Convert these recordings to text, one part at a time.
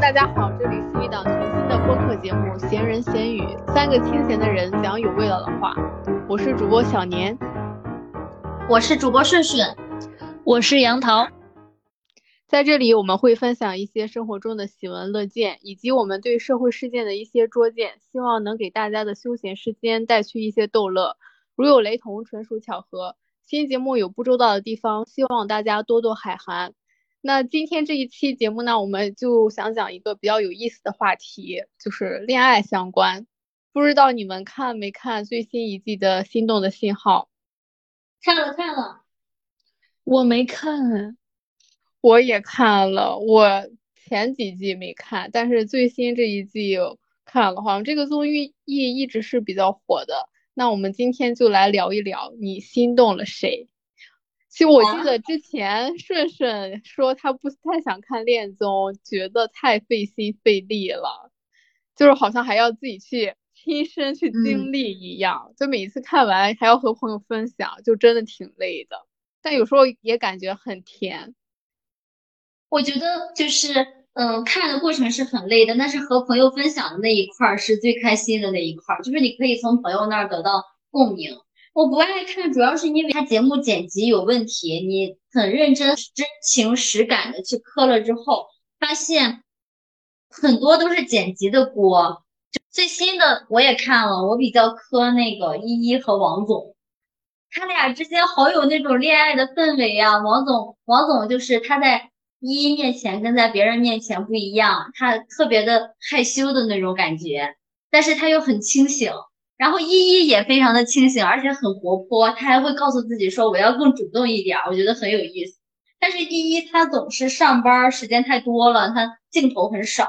大家好，这里是一档全新的播客节目《闲人闲语》，三个清闲的人讲有味道的话。我是主播小年，我是主播顺顺，我是杨桃。在这里，我们会分享一些生活中的喜闻乐见，以及我们对社会事件的一些拙见，希望能给大家的休闲时间带去一些逗乐。如有雷同，纯属巧合。新节目有不周到的地方，希望大家多多海涵。那今天这一期节目呢，我们就想讲一个比较有意思的话题，就是恋爱相关。不知道你们看没看最新一季的《心动的信号》？看了看了，我没看，我也看了。我前几季没看，但是最新这一季看了。好像这个综艺一一直是比较火的。那我们今天就来聊一聊，你心动了谁？其实我记得之前顺顺说他不太想看恋综，觉得太费心费力了，就是好像还要自己去亲身去经历一样，就每次看完还要和朋友分享，就真的挺累的。但有时候也感觉很甜。我觉得就是，嗯，看的过程是很累的，但是和朋友分享的那一块儿是最开心的那一块儿，就是你可以从朋友那儿得到共鸣。我不爱看，主要是因为他节目剪辑有问题。你很认真、真情实感的去磕了之后，发现很多都是剪辑的锅。就最新的我也看了，我比较磕那个依依和王总，他俩之间好有那种恋爱的氛围啊。王总，王总就是他在依依面前跟在别人面前不一样，他特别的害羞的那种感觉，但是他又很清醒。然后依依也非常的清醒，而且很活泼，她还会告诉自己说我要更主动一点，我觉得很有意思。但是依依她总是上班时间太多了，她镜头很少。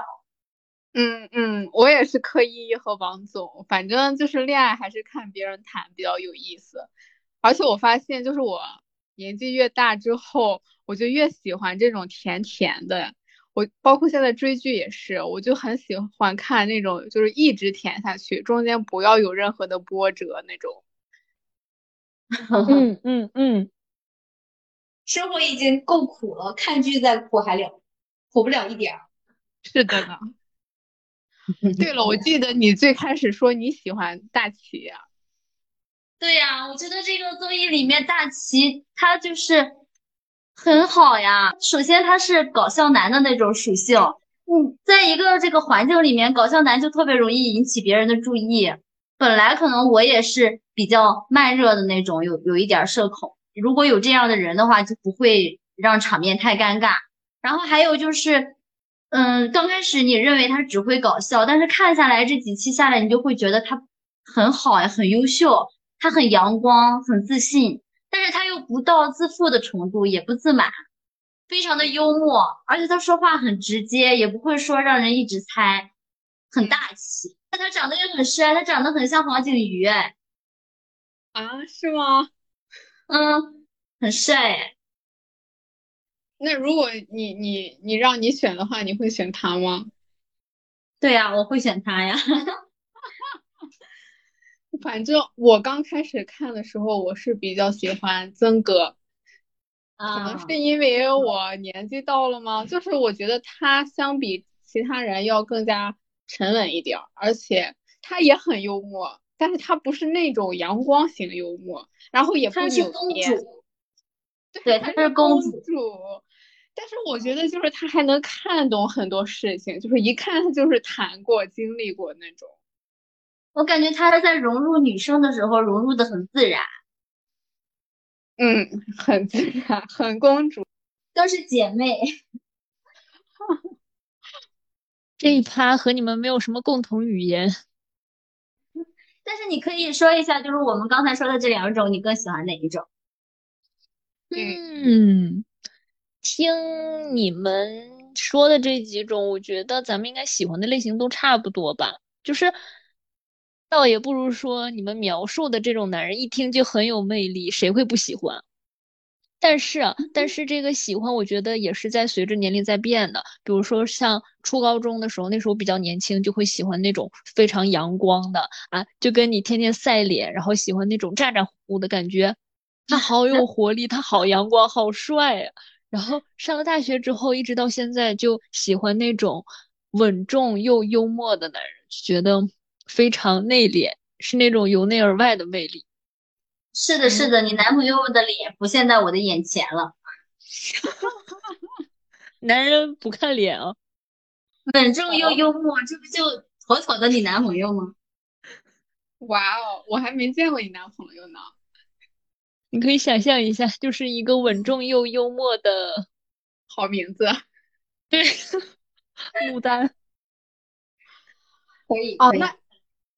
嗯嗯，我也是磕依依和王总，反正就是恋爱还是看别人谈比较有意思。而且我发现，就是我年纪越大之后，我就越喜欢这种甜甜的。我包括现在追剧也是，我就很喜欢看那种就是一直舔下去，中间不要有任何的波折那种。嗯 嗯嗯，生活已经够苦了，看剧再苦还了，苦不了一点儿。是的呢。对了，我记得你最开始说你喜欢大齐呀。对呀，我觉得这个综艺里面大齐他就是。很好呀，首先他是搞笑男的那种属性，嗯，在一个这个环境里面，搞笑男就特别容易引起别人的注意。本来可能我也是比较慢热的那种，有有一点社恐，如果有这样的人的话，就不会让场面太尴尬。然后还有就是，嗯，刚开始你认为他只会搞笑，但是看下来这几期下来，你就会觉得他很好呀，很优秀，他很阳光，很自信。但是他又不到自负的程度，也不自满，非常的幽默，而且他说话很直接，也不会说让人一直猜，很大气。但他长得也很帅，他长得很像黄景瑜，哎，啊，是吗？嗯，很帅哎。那如果你你你让你选的话，你会选他吗？对呀，我会选他呀。反正我刚开始看的时候，我是比较喜欢曾哥，可能是因为我年纪到了吗？就是我觉得他相比其他人要更加沉稳一点，而且他也很幽默，但是他不是那种阳光型幽默，然后也不扭捏。对，他是公主。但是我觉得就是他还能看懂很多事情，就是一看他就是谈过、经历过那种。我感觉他在融入女生的时候融入的很自然，嗯，很自然，很公主，都是姐妹。这一趴和你们没有什么共同语言，但是你可以说一下，就是我们刚才说的这两种，你更喜欢哪一种？嗯，听你们说的这几种，我觉得咱们应该喜欢的类型都差不多吧，就是。倒也不如说你们描述的这种男人一听就很有魅力，谁会不喜欢？但是，但是这个喜欢，我觉得也是在随着年龄在变的。比如说像初高中的时候，那时候比较年轻，就会喜欢那种非常阳光的啊，就跟你天天晒脸，然后喜欢那种咋咋呼呼的感觉，他好有活力，他好阳光，好帅。啊然后上了大学之后，一直到现在就喜欢那种稳重又幽默的男人，觉得非常内敛，是那种由内而外的魅力。是的，是的，你男朋友的脸浮现在我的眼前了。男人不看脸啊，稳重又幽默，这不就妥妥的你男朋友吗？哇哦，我还没见过你男朋友呢。你可以想象一下，就是一个稳重又幽默的好名字。对，牡丹。可以哦，那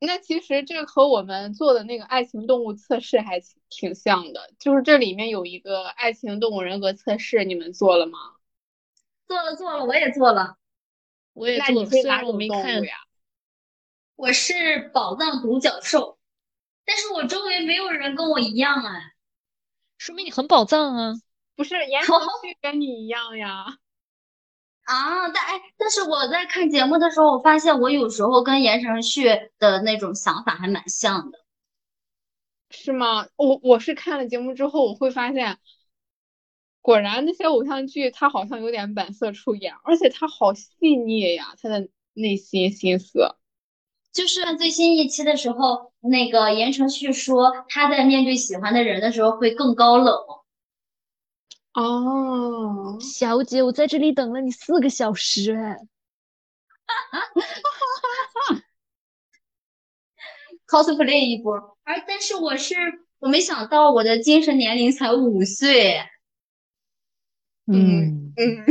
那其实这个和我们做的那个爱情动物测试还挺像的，就是这里面有一个爱情动物人格测试，你们做了吗？做了做了，我也做了，我也做了，虽然我没看呀。我是宝藏独角兽，但是我周围没有人跟我一样哎，说明你很宝藏啊！不是言承旭跟你一样呀？啊，但哎，但是我在看节目的时候，我发现我有时候跟言承旭的那种想法还蛮像的，是吗？我我是看了节目之后，我会发现，果然那些偶像剧他好像有点本色出演，而且他好细腻呀，他的内心心思。就是最新一期的时候，那个言承旭说他在面对喜欢的人的时候会更高冷。哦，小姐，我在这里等了你四个小时，哎，cosplay 一波。而但是我是我没想到我的精神年龄才五岁。嗯嗯，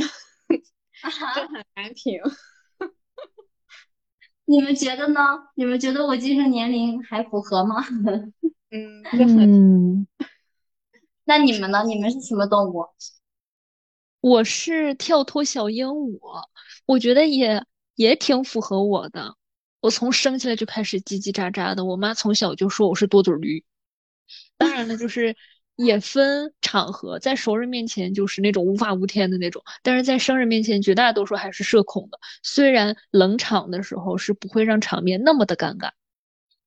这很难评。你们觉得呢？你们觉得我精神年龄还符合吗？嗯嗯，那你们呢？你们是什么动物？我是跳脱小鹦鹉，我觉得也也挺符合我的。我从生下来就开始叽叽喳喳的，我妈从小就说我是多嘴驴。当然了，就是。也分场合，在熟人面前就是那种无法无天的那种，但是在生人面前绝大多数还是社恐的。虽然冷场的时候是不会让场面那么的尴尬，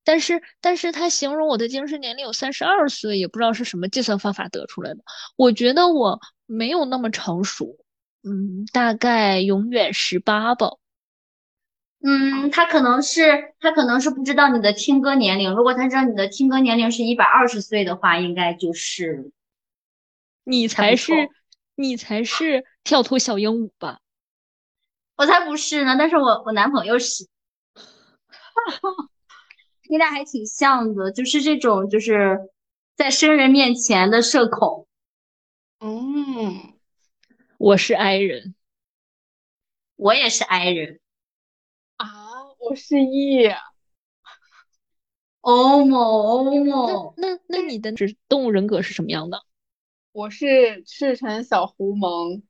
但是但是他形容我的精神年龄有三十二岁，也不知道是什么计算方法得出来的。我觉得我没有那么成熟，嗯，大概永远十八吧。嗯，他可能是他可能是不知道你的听歌年龄。如果他知道你的听歌年龄是一百二十岁的话，应该就是你才是你才是跳脱小鹦鹉吧？我才不是呢，但是我我男朋友是，你俩还挺像的，就是这种就是在生人面前的社恐。嗯，我是 I 人，我也是 I 人啊。我是 E，欧某欧某，那那你的是动物人格是什么样的？我是赤橙小狐萌，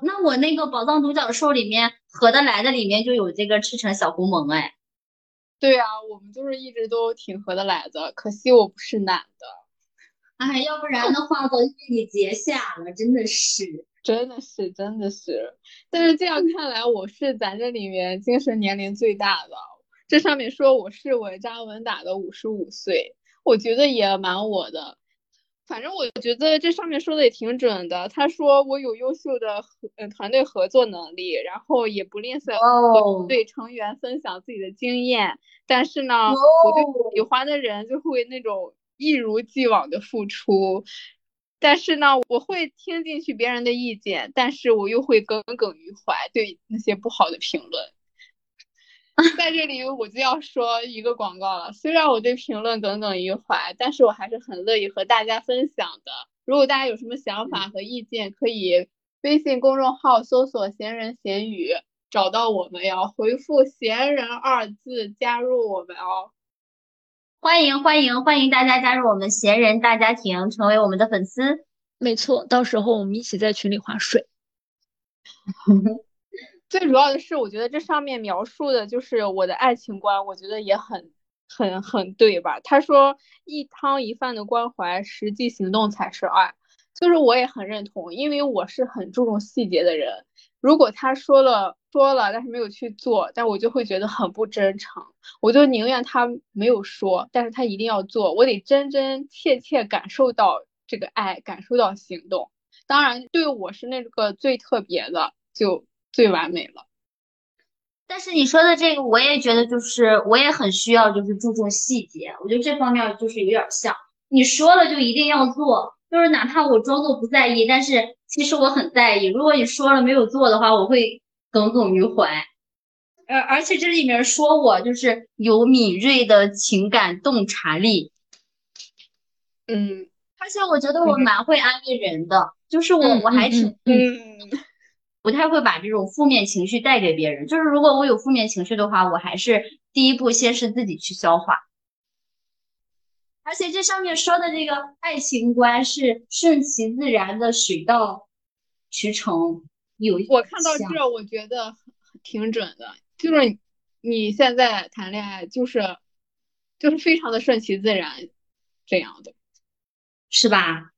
那我那个宝藏独角兽里面合得来的里面就有这个赤橙小狐萌哎。对啊，我们就是一直都挺合得来的，可惜我不是男的，哎，要不然的话都被你结下了，真的是。真的是，真的是，但是这样看来，我是咱这里面精神年龄最大的。这上面说我是稳扎稳打的五十五岁，我觉得也蛮我的。反正我觉得这上面说的也挺准的。他说我有优秀的合呃团队合作能力，然后也不吝啬和对成员分享自己的经验。但是呢，我对喜欢的人就会那种一如既往的付出。但是呢，我会听进去别人的意见，但是我又会耿耿于怀对那些不好的评论。在这里我就要说一个广告了，虽然我对评论耿耿于怀，但是我还是很乐意和大家分享的。如果大家有什么想法和意见，可以微信公众号搜索“闲人闲语”找到我们哟，回复“闲人”二字加入我们哦。欢迎欢迎欢迎大家加入我们闲人大家庭，成为我们的粉丝。没错，到时候我们一起在群里划水。最主要的是，我觉得这上面描述的就是我的爱情观，我觉得也很很很对吧？他说一汤一饭的关怀，实际行动才是爱，就是我也很认同，因为我是很注重细节的人。如果他说了说了，但是没有去做，但我就会觉得很不真诚。我就宁愿他没有说，但是他一定要做。我得真真切切感受到这个爱，感受到行动。当然，对我是那个最特别的，就最完美了。但是你说的这个，我也觉得就是我也很需要，就是注重细节。我觉得这方面就是有点像你说了就一定要做，就是哪怕我装作不在意，但是其实我很在意。如果你说了没有做的话，我会耿耿于怀。而而且这里面说我就是有敏锐的情感洞察力，嗯，而且我觉得我蛮会安慰人的，就是我嗯我还挺嗯，不太会把这种负面情绪带给别人。就是如果我有负面情绪的话，我还是第一步先是自己去消化。而且这上面说的这个爱情观是顺其自然的水到渠成，有一我看到这，我觉得挺准的，就是你你现在谈恋爱就是就是非常的顺其自然这样的，是吧？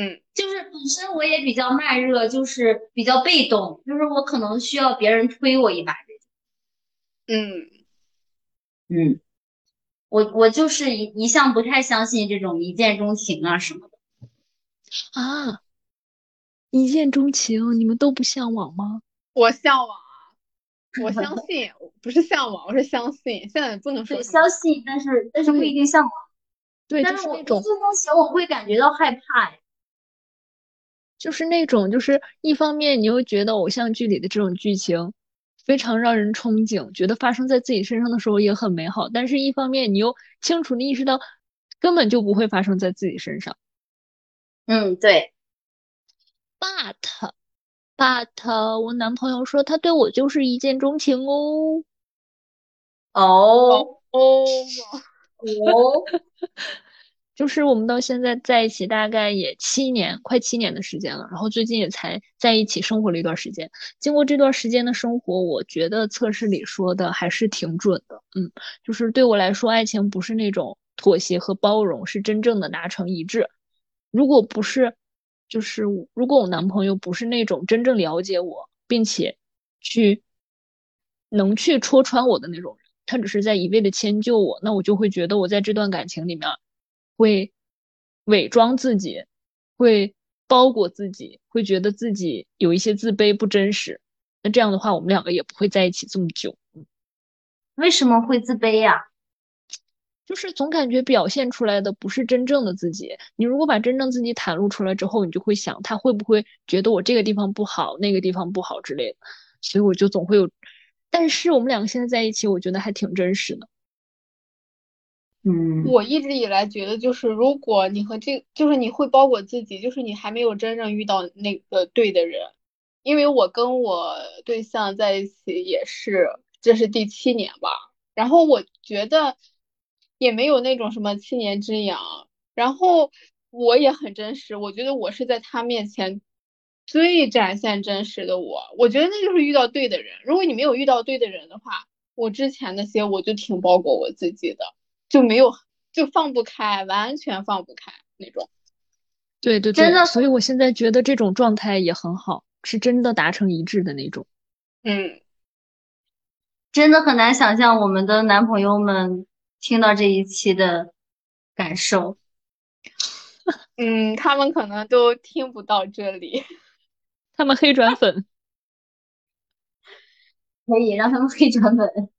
嗯，就是本身我也比较慢热，就是比较被动，就是我可能需要别人推我一把这种。嗯，嗯，我我就是一一向不太相信这种一见钟情啊什么的。啊，一见钟情，你们都不向往吗？我向往啊，我相信，不是向往，我是相信，现在不能说对，相信，但是但是不一定向往。对，但是我一就是是那种见钟情，我会感觉到害怕哎。就是那种，就是一方面你又觉得偶像剧里的这种剧情非常让人憧憬，觉得发生在自己身上的时候也很美好，但是一方面你又清楚的意识到根本就不会发生在自己身上。嗯，对，But but 我男朋友说他对我就是一见钟情哦。哦哦，哦，就是我们到现在在一起大概也七年，快七年的时间了，然后最近也才在一起生活了一段时间。经过这段时间的生活，我觉得测试里说的还是挺准的。嗯，就是对我来说，爱情不是那种妥协和包容，是真正的达成一致。如果不是，就是如果我男朋友不是那种真正了解我，并且去能去戳穿我的那种人，他只是在一味的迁就我，那我就会觉得我在这段感情里面会伪装自己，会包裹自己，会觉得自己有一些自卑不真实。那这样的话，我们两个也不会在一起这么久。为什么会自卑呀？就是总感觉表现出来的不是真正的自己。你如果把真正自己袒露出来之后，你就会想他会不会觉得我这个地方不好，那个地方不好之类的。所以我就总会有，但是我们两个现在在一起，我觉得还挺真实的。嗯，我一直以来觉得，就是如果你和这，就是你会包裹自己，就是你还没有真正遇到那个对的人。因为我跟我对象在一起也是，这是第七年吧，然后我觉得也没有那种什么七年之痒，然后我也很真实，我觉得我是在他面前最展现真实的我，我觉得那就是遇到对的人。如果你没有遇到对的人的话，我之前那些我就挺包裹我自己的。就没有就放不开，完全放不开那种。对对对真的对，所以我现在觉得这种状态也很好，是真的达成一致的那种。嗯，真的很难想象我们的男朋友们听到这一期的感受。嗯，他们可能都听不到这里。他们黑转粉，可以让他们黑转粉。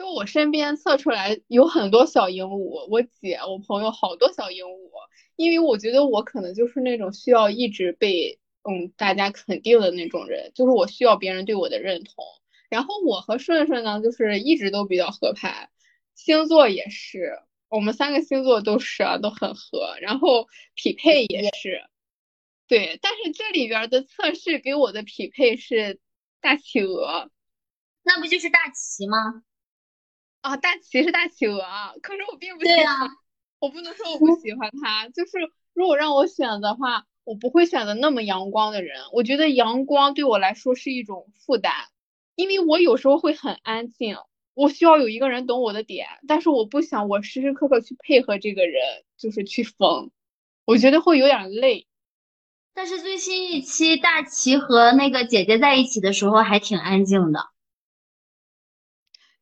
就我身边测出来有很多小鹦鹉，我姐、我朋友好多小鹦鹉，因为我觉得我可能就是那种需要一直被嗯大家肯定的那种人，就是我需要别人对我的认同。然后我和顺顺呢，就是一直都比较合拍，星座也是，我们三个星座都是啊，都很合，然后匹配也是，对。但是这里边的测试给我的匹配是大企鹅。那不就是大齐吗？啊，大齐是大企鹅啊，可是我并不喜对欢，啊，我不能说我不喜欢他，就是如果让我选的话，我不会选择那么阳光的人。我觉得阳光对我来说是一种负担，因为我有时候会很安静，我需要有一个人懂我的点，但是我不想我时时刻刻去配合这个人，就是去疯，我觉得会有点累。但是最新一期大齐和那个姐姐在一起的时候还挺安静的。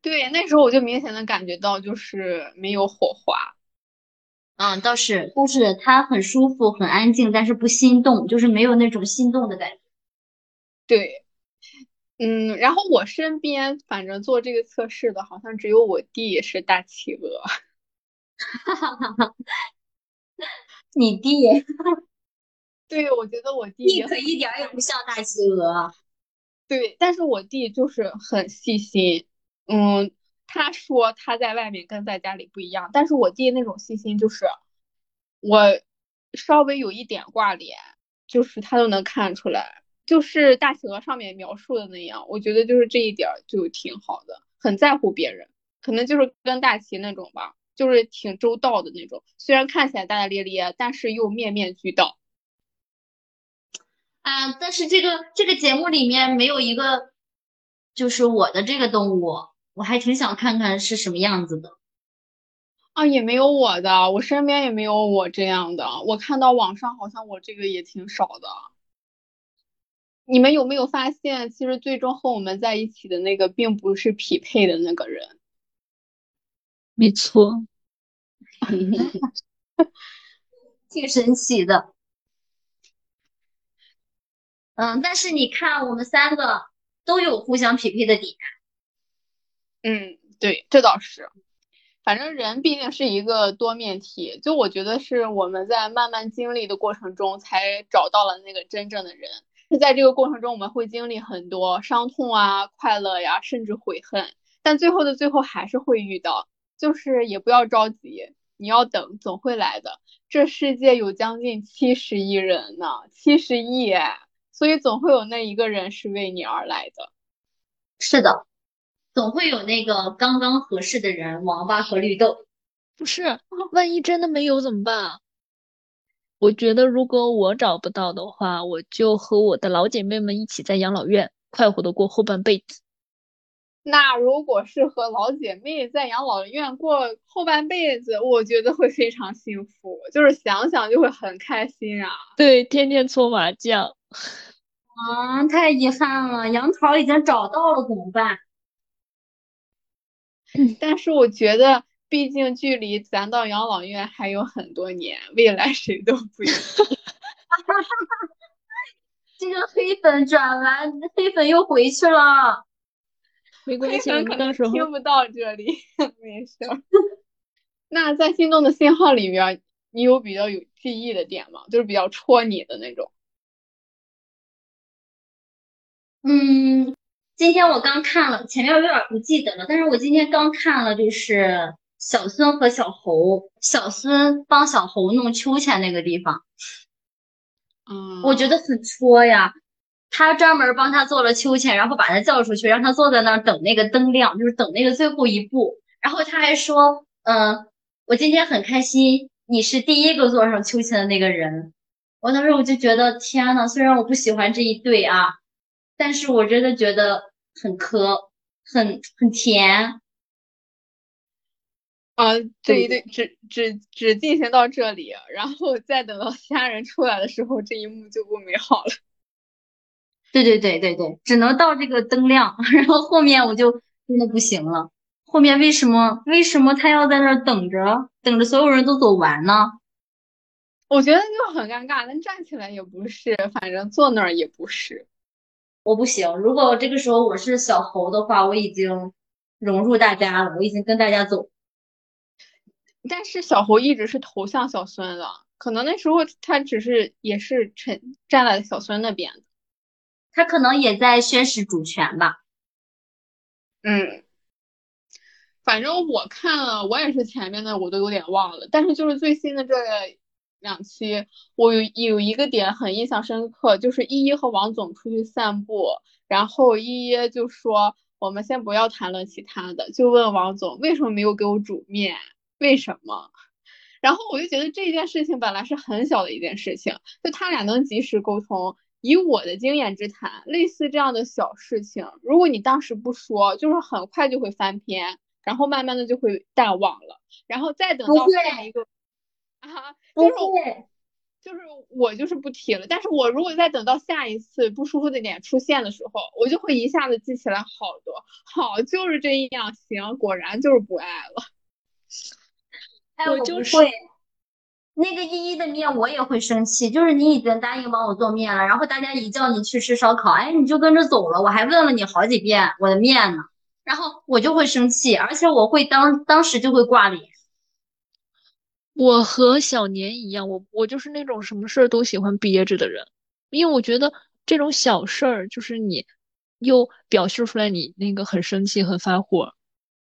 对，那时候我就明显的感觉到就是没有火花。嗯，倒是，但是他很舒服，很安静，但是不心动，就是没有那种心动的感觉。对，嗯，然后我身边反正做这个测试的，好像只有我弟是大企鹅。哈哈哈哈你弟，对，我觉得我弟弟可一点也不像大企鹅。对，但是我弟就是很细心。嗯，他说他在外面跟在家里不一样，但是我弟那种细心就是，我稍微有一点挂脸，就是他都能看出来。就是大企鹅上面描述的那样，我觉得就是这一点就挺好的，很在乎别人，可能就是跟大齐那种吧，就是挺周到的那种。虽然看起来大大咧咧，但是又面面俱到。啊，但是这个这个节目里面没有一个，就是我的这个动物，我还挺想看看是什么样子的。啊，也没有我的，我身边也没有我这样的。我看到网上好像我这个也挺少的。你们有没有发现，其实最终和我们在一起的那个，并不是匹配的那个人？没错，挺神奇的。嗯，但是你看，我们三个都有互相匹配的点。嗯，对，这倒是。反正人毕竟是一个多面体，就我觉得是我们在慢慢经历的过程中，才找到了那个真正的人。是在这个过程中，我们会经历很多伤痛啊、快乐呀，甚至悔恨，但最后的最后还是会遇到，就是也不要着急，你要等，总会来的。这世界有将近七十亿人呢，七十亿，所以总会有那一个人是为你而来的。是的，总会有那个刚刚合适的人，王八和绿豆。不是，万一真的没有怎么办？我觉得如果我找不到的话，我就和我的老姐妹们一起在养老院快活的过后半辈子。那如果是和老姐妹在养老院过后半辈子，我觉得会非常幸福，就是想想就会很开心啊。对，天天搓麻将。啊，太遗憾了，杨桃已经找到了，怎么办？但是我觉得。毕竟距离咱到养老院还有很多年，未来谁都不一定。这个黑粉转完，黑粉又回去了。没关系，可能听不到这里，没事。那在心动的信号里面，你有比较有记忆的点吗？就是比较戳你的那种。嗯，今天我刚看了，前面有点不记得了，但是我今天刚看了，就是。小孙和小猴，小孙帮小猴弄秋千那个地方，嗯，我觉得很戳呀。他专门帮他做了秋千，然后把他叫出去，让他坐在那儿等那个灯亮，就是等那个最后一步。然后他还说，嗯，我今天很开心，你是第一个坐上秋千的那个人。我当时我就觉得，天呐，虽然我不喜欢这一对啊，但是我真的觉得很磕，很很甜。啊，这一对只只只进行到这里，然后再等到其他人出来的时候，这一幕就不美好了。对对对对对，只能到这个灯亮，然后后面我就真的不行了。后面为什么为什么他要在那儿等着，等着所有人都走完呢？我觉得就很尴尬，但站起来也不是，反正坐那儿也不是。我不行，如果这个时候我是小猴的话，我已经融入大家了，我已经跟大家走。但是小猴一直是投向小孙的，可能那时候他只是也是沉站在小孙那边，他可能也在宣示主权吧。嗯，反正我看了，我也是前面的我都有点忘了，但是就是最新的这两期，我有有一个点很印象深刻，就是依依和王总出去散步，然后依依就说我们先不要谈论其他的，就问王总为什么没有给我煮面。为什么？然后我就觉得这件事情本来是很小的一件事情，就他俩能及时沟通。以我的经验之谈，类似这样的小事情，如果你当时不说，就是很快就会翻篇，然后慢慢的就会淡忘了，然后再等到下一个 啊，就是就是我就是不提了。但是我如果再等到下一次不舒服的点出现的时候，我就会一下子记起来好多。好，就是这样，行，果然就是不爱了。哎我就是，那个依依的面我也会生气，就是你已经答应帮我做面了，然后大家一叫你去吃烧烤，哎，你就跟着走了，我还问了你好几遍我的面呢，然后我就会生气，而且我会当当时就会挂脸。我和小年一样，我我就是那种什么事儿都喜欢憋着的人，因为我觉得这种小事儿，就是你又表现出来你那个很生气、很发火，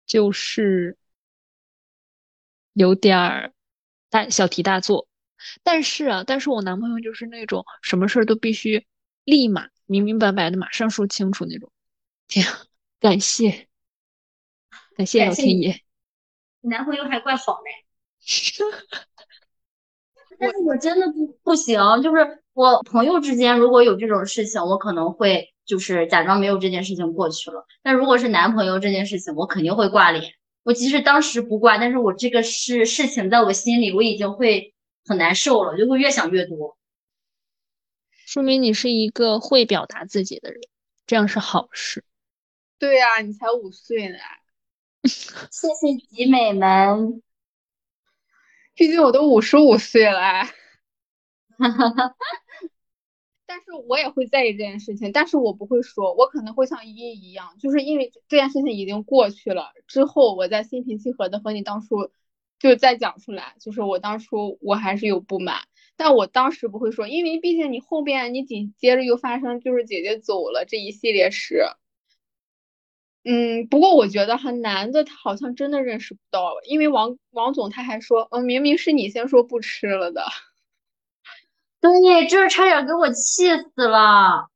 就是有点儿大小题大做。但是啊，但是我男朋友就是那种什么事儿都必须立马明明白白的马上说清楚那种。天啊，感谢感谢老天爷，你男朋友还怪好嘞。但是我真的不不行，就是我朋友之间如果有这种事情，我可能会就是假装没有这件事情过去了。但如果是男朋友这件事情，我肯定会挂脸。我即使当时不挂，但是我这个事事情在我心里我已经会很难受了，就会越想越多。说明你是一个会表达自己的人，这样是好事。对呀，你才五岁呢。谢谢集美们。毕竟我都五十五岁了，但是我也会在意这件事情，但是我不会说，我可能会像依依一样，就是因为这件事情已经过去了，之后我再心平气和的和你当初就再讲出来，就是我当初我还是有不满，但我当时不会说，因为毕竟你后边你紧接着又发生就是姐姐走了这一系列事。嗯，不过我觉得哈，男的他好像真的认识不到，因为王王总他还说，嗯，明明是你先说不吃了的。对，就是差点给我气死了。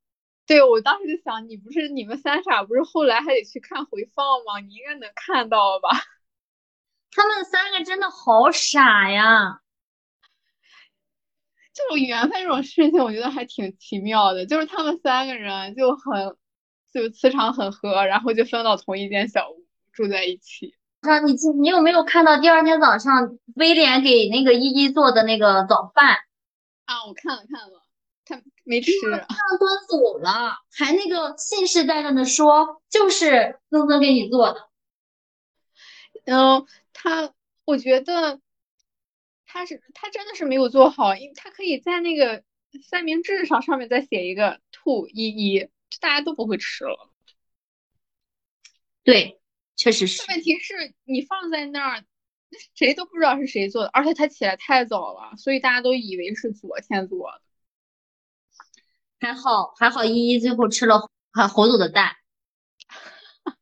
对，我当时就想，你不是你们三傻，不是后来还得去看回放吗？你应该能看到吧？他们三个真的好傻呀！这种缘分这种事情，我觉得还挺奇妙的，就是他们三个人就很。就磁场很合，然后就分到同一间小屋住在一起。啊，你你有没有看到第二天早上威廉给那个依依做的那个早饭？啊，我看了看了，他没吃，他端走了，还那个信誓旦旦的说就是曾曾给你做的。嗯，他我觉得他是他真的是没有做好，因为他可以在那个三明治上上面再写一个兔依依。大家都不会吃了，对，确实是。问题是你放在那儿，谁都不知道是谁做的，而且他起来太早了，所以大家都以为是昨天做的。还好还好，依依最后吃了还侯总的蛋。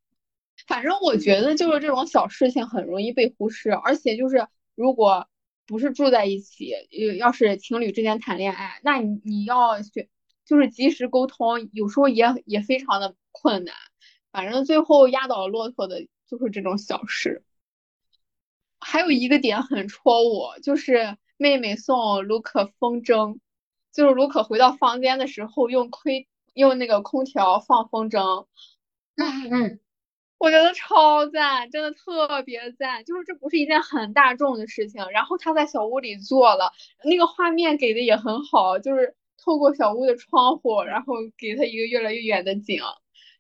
反正我觉得就是这种小事情很容易被忽视，而且就是如果不是住在一起，要是情侣之间谈恋爱，那你你要选。就是及时沟通，有时候也也非常的困难。反正最后压倒骆驼的就是这种小事。还有一个点很戳我，就是妹妹送卢可风筝，就是卢可回到房间的时候用吹用那个空调放风筝。嗯嗯，我觉得超赞，真的特别赞。就是这不是一件很大众的事情，然后他在小屋里做了，那个画面给的也很好，就是。透过小屋的窗户，然后给他一个越来越远的景，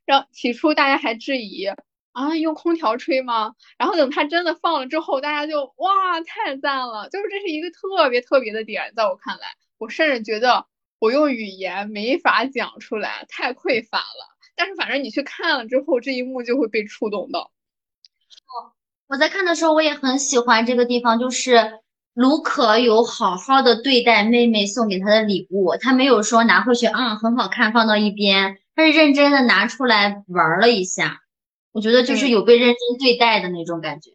让起初大家还质疑啊，用空调吹吗？然后等他真的放了之后，大家就哇，太赞了！就是这是一个特别特别的点，在我看来，我甚至觉得我用语言没法讲出来，太匮乏了。但是反正你去看了之后，这一幕就会被触动到。哦，我在看的时候，我也很喜欢这个地方，就是。卢可有好好的对待妹妹送给他的礼物，他没有说拿回去，嗯，很好看，放到一边，他是认真的拿出来玩了一下。我觉得就是有被认真对待的那种感觉。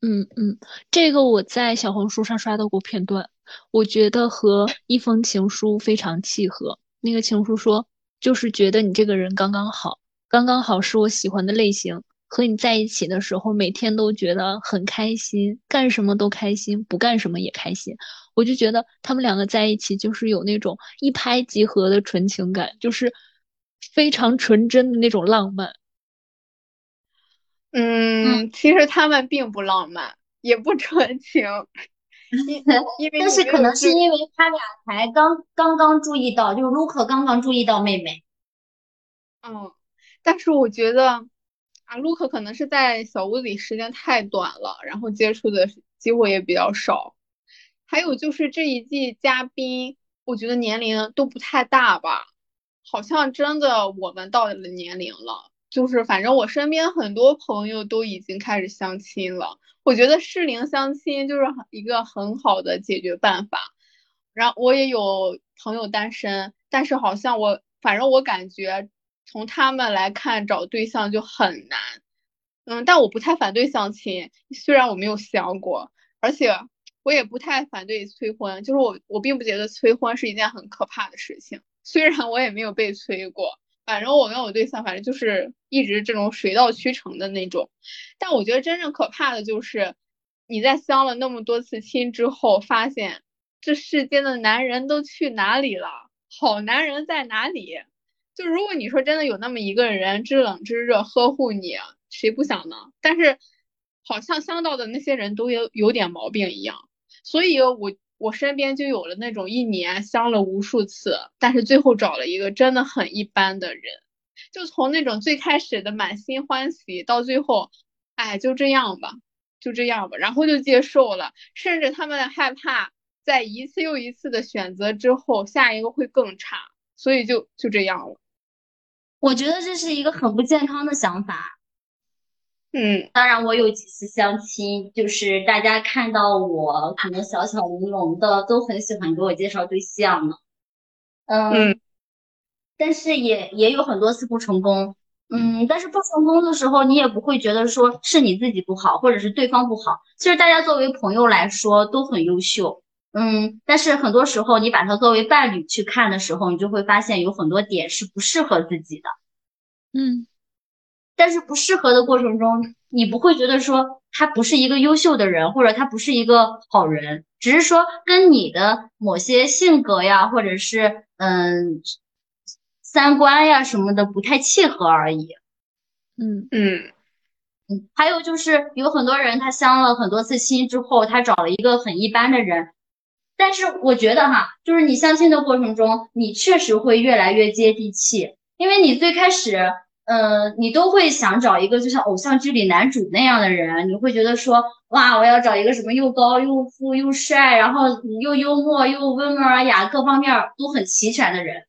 嗯嗯，这个我在小红书上刷到过片段，我觉得和一封情书非常契合。那个情书说，就是觉得你这个人刚刚好，刚刚好是我喜欢的类型。和你在一起的时候，每天都觉得很开心，干什么都开心，不干什么也开心。我就觉得他们两个在一起就是有那种一拍即合的纯情感，就是非常纯真的那种浪漫。嗯，其实他们并不浪漫，也不纯情，因为但是可能是因为他俩才刚刚刚注意到，就是卢克刚刚注意到妹妹。嗯，但是我觉得。啊，卢克可能是在小屋里时间太短了，然后接触的机会也比较少。还有就是这一季嘉宾，我觉得年龄都不太大吧，好像真的我们到了年龄了。就是反正我身边很多朋友都已经开始相亲了，我觉得适龄相亲就是一个很好的解决办法。然后我也有朋友单身，但是好像我反正我感觉从他们来看找对象就很难。嗯，但我不太反对相亲，虽然我没有相过，而且我也不太反对催婚，就是我我并不觉得催婚是一件很可怕的事情，虽然我也没有被催过。反正我跟我对象，反正就是一直这种水到渠成的那种。但我觉得真正可怕的就是你在相了那么多次亲之后，发现这世间的男人都去哪里了？好男人在哪里？就如果你说真的有那么一个人知冷知热呵护你，谁不想呢？但是好像相到的那些人都有有点毛病一样，所以我。我身边就有了那种一年相了无数次，但是最后找了一个真的很一般的人，就从那种最开始的满心欢喜，到最后，哎，就这样吧，就这样吧，然后就接受了，甚至他们害怕在一次又一次的选择之后，下一个会更差，所以就就这样了。我觉得这是一个很不健康的想法。嗯，当然，我有几次相亲，就是大家看到我可能小巧玲珑的，都很喜欢给我介绍对象呢。嗯，但是也也有很多次不成功。嗯，但是不成功的时候，你也不会觉得说是你自己不好，或者是对方不好。其实大家作为朋友来说都很优秀。嗯，但是很多时候你把它作为伴侣去看的时候，你就会发现有很多点是不适合自己的。嗯。但是不适合的过程中，你不会觉得说他不是一个优秀的人，或者他不是一个好人，只是说跟你的某些性格呀，或者是嗯三观呀什么的不太契合而已。嗯嗯嗯，还有就是有很多人他相了很多次亲之后，他找了一个很一般的人，但是我觉得哈，就是你相亲的过程中，你确实会越来越接地气，因为你最开始。嗯，你都会想找一个就像偶像剧里男主那样的人，你会觉得说，哇，我要找一个什么又高又富又帅，然后又幽默又温文尔雅，各方面都很齐全的人。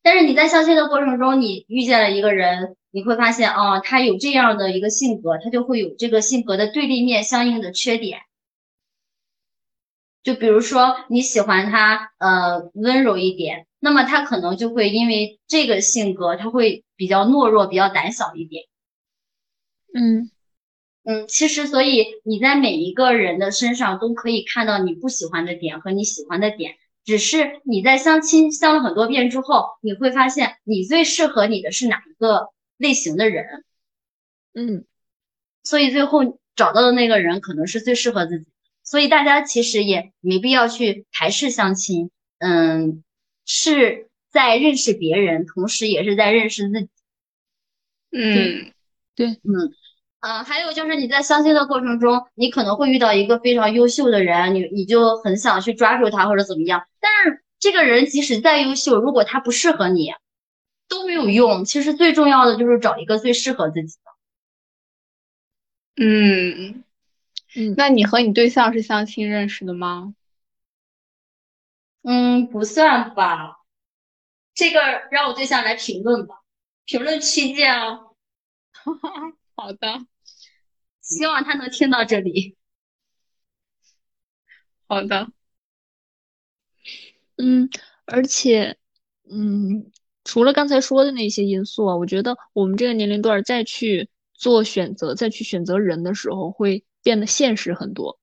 但是你在相亲的过程中，你遇见了一个人，你会发现，哦，他有这样的一个性格，他就会有这个性格的对立面相应的缺点。就比如说你喜欢他，呃，温柔一点。那么他可能就会因为这个性格，他会比较懦弱，比较胆小一点。嗯嗯，其实所以你在每一个人的身上都可以看到你不喜欢的点和你喜欢的点，只是你在相亲相了很多遍之后，你会发现你最适合你的是哪一个类型的人。嗯，所以最后找到的那个人可能是最适合自己。所以大家其实也没必要去排斥相亲。嗯。是在认识别人，同时也是在认识自己。嗯，对，嗯，呃，还有就是你在相亲的过程中，你可能会遇到一个非常优秀的人，你你就很想去抓住他或者怎么样。但是这个人即使再优秀，如果他不适合你，都没有用。其实最重要的就是找一个最适合自己的。嗯嗯，那你和你对象是相亲认识的吗？嗯，不算吧，这个让我对象来评论吧，评论区见哦。好的，希望他能听到这里。好的，嗯，而且，嗯，除了刚才说的那些因素啊，我觉得我们这个年龄段再去做选择，再去选择人的时候，会变得现实很多。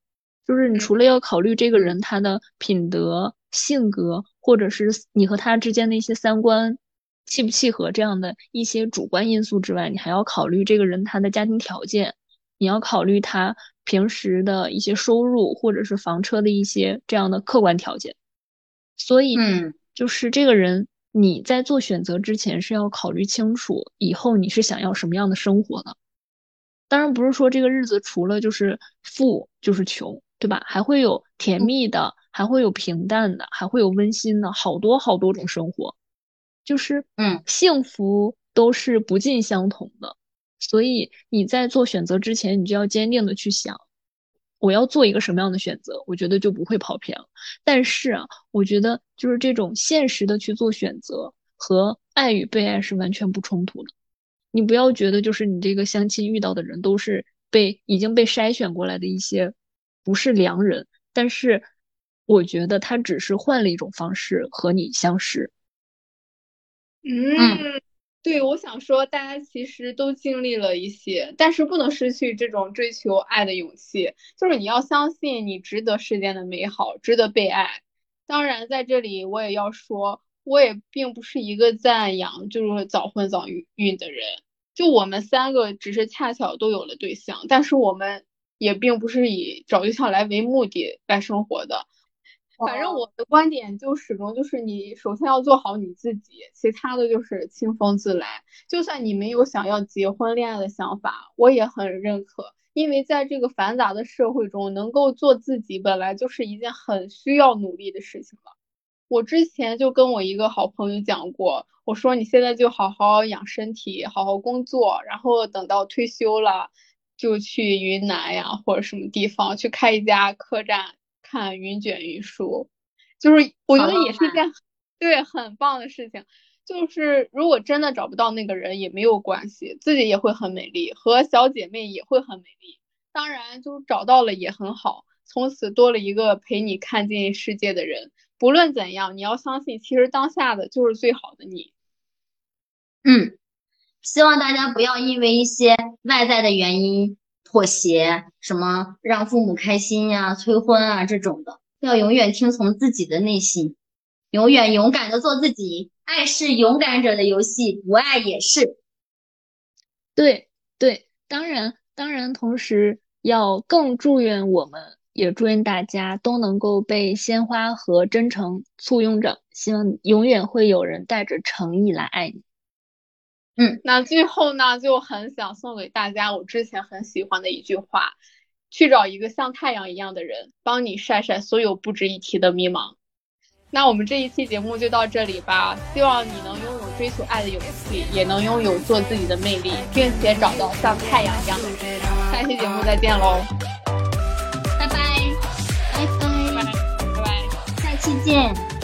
就是你除了要考虑这个人他的品德。性格，或者是你和他之间的一些三观契不契合这样的一些主观因素之外，你还要考虑这个人他的家庭条件，你要考虑他平时的一些收入或者是房车的一些这样的客观条件。所以，嗯，就是这个人你在做选择之前是要考虑清楚以后你是想要什么样的生活的。当然不是说这个日子除了就是富就是穷，对吧？还会有甜蜜的。还会有平淡的，还会有温馨的，好多好多种生活，就是嗯，幸福都是不尽相同的，所以你在做选择之前，你就要坚定的去想，我要做一个什么样的选择，我觉得就不会跑偏了。但是啊，我觉得就是这种现实的去做选择和爱与被爱是完全不冲突的。你不要觉得就是你这个相亲遇到的人都是被已经被筛选过来的一些不是良人，但是我觉得他只是换了一种方式和你相识。嗯。对，我想说，大家其实都经历了一些，但是不能失去这种追求爱的勇气。就是你要相信你值得世间的美好，值得被爱。当然，在这里我也要说，我也并不是一个赞扬就是早婚早孕的人。就我们三个只是恰巧都有了对象，但是我们也并不是以找对象来为目的来生活的。反正我的观点就始终就是，你首先要做好你自己，其他的就是清风自来。就算你没有想要结婚恋爱的想法，我也很认可，因为在这个繁杂的社会中，能够做自己本来就是一件很需要努力的事情了。我之前就跟我一个好朋友讲过，我说你现在就好好养身体，好好工作，然后等到退休了，就去云南呀或者什么地方去开一家客栈。看云卷云舒，就是我觉得也是一件对很棒的事情。就是如果真的找不到那个人也没有关系，自己也会很美丽，和小姐妹也会很美丽。当然，就是找到了也很好，从此多了一个陪你看尽世界的人。不论怎样，你要相信，其实当下的就是最好的你。嗯，希望大家不要因为一些外在的原因。妥协，什么让父母开心呀、催婚啊这种的，要永远听从自己的内心，永远勇敢的做自己。爱是勇敢者的游戏，不爱也是。对对，当然当然，同时要更祝愿我们，也祝愿大家都能够被鲜花和真诚簇拥着，希望永远会有人带着诚意来爱你。嗯，那最后呢，就很想送给大家我之前很喜欢的一句话：去找一个像太阳一样的人，帮你晒晒所有不值一提的迷茫。那我们这一期节目就到这里吧，希望你能拥有追求爱的勇气，也能拥有做自己的魅力，并且找到像太阳一样的人。下期节目再见喽，期见。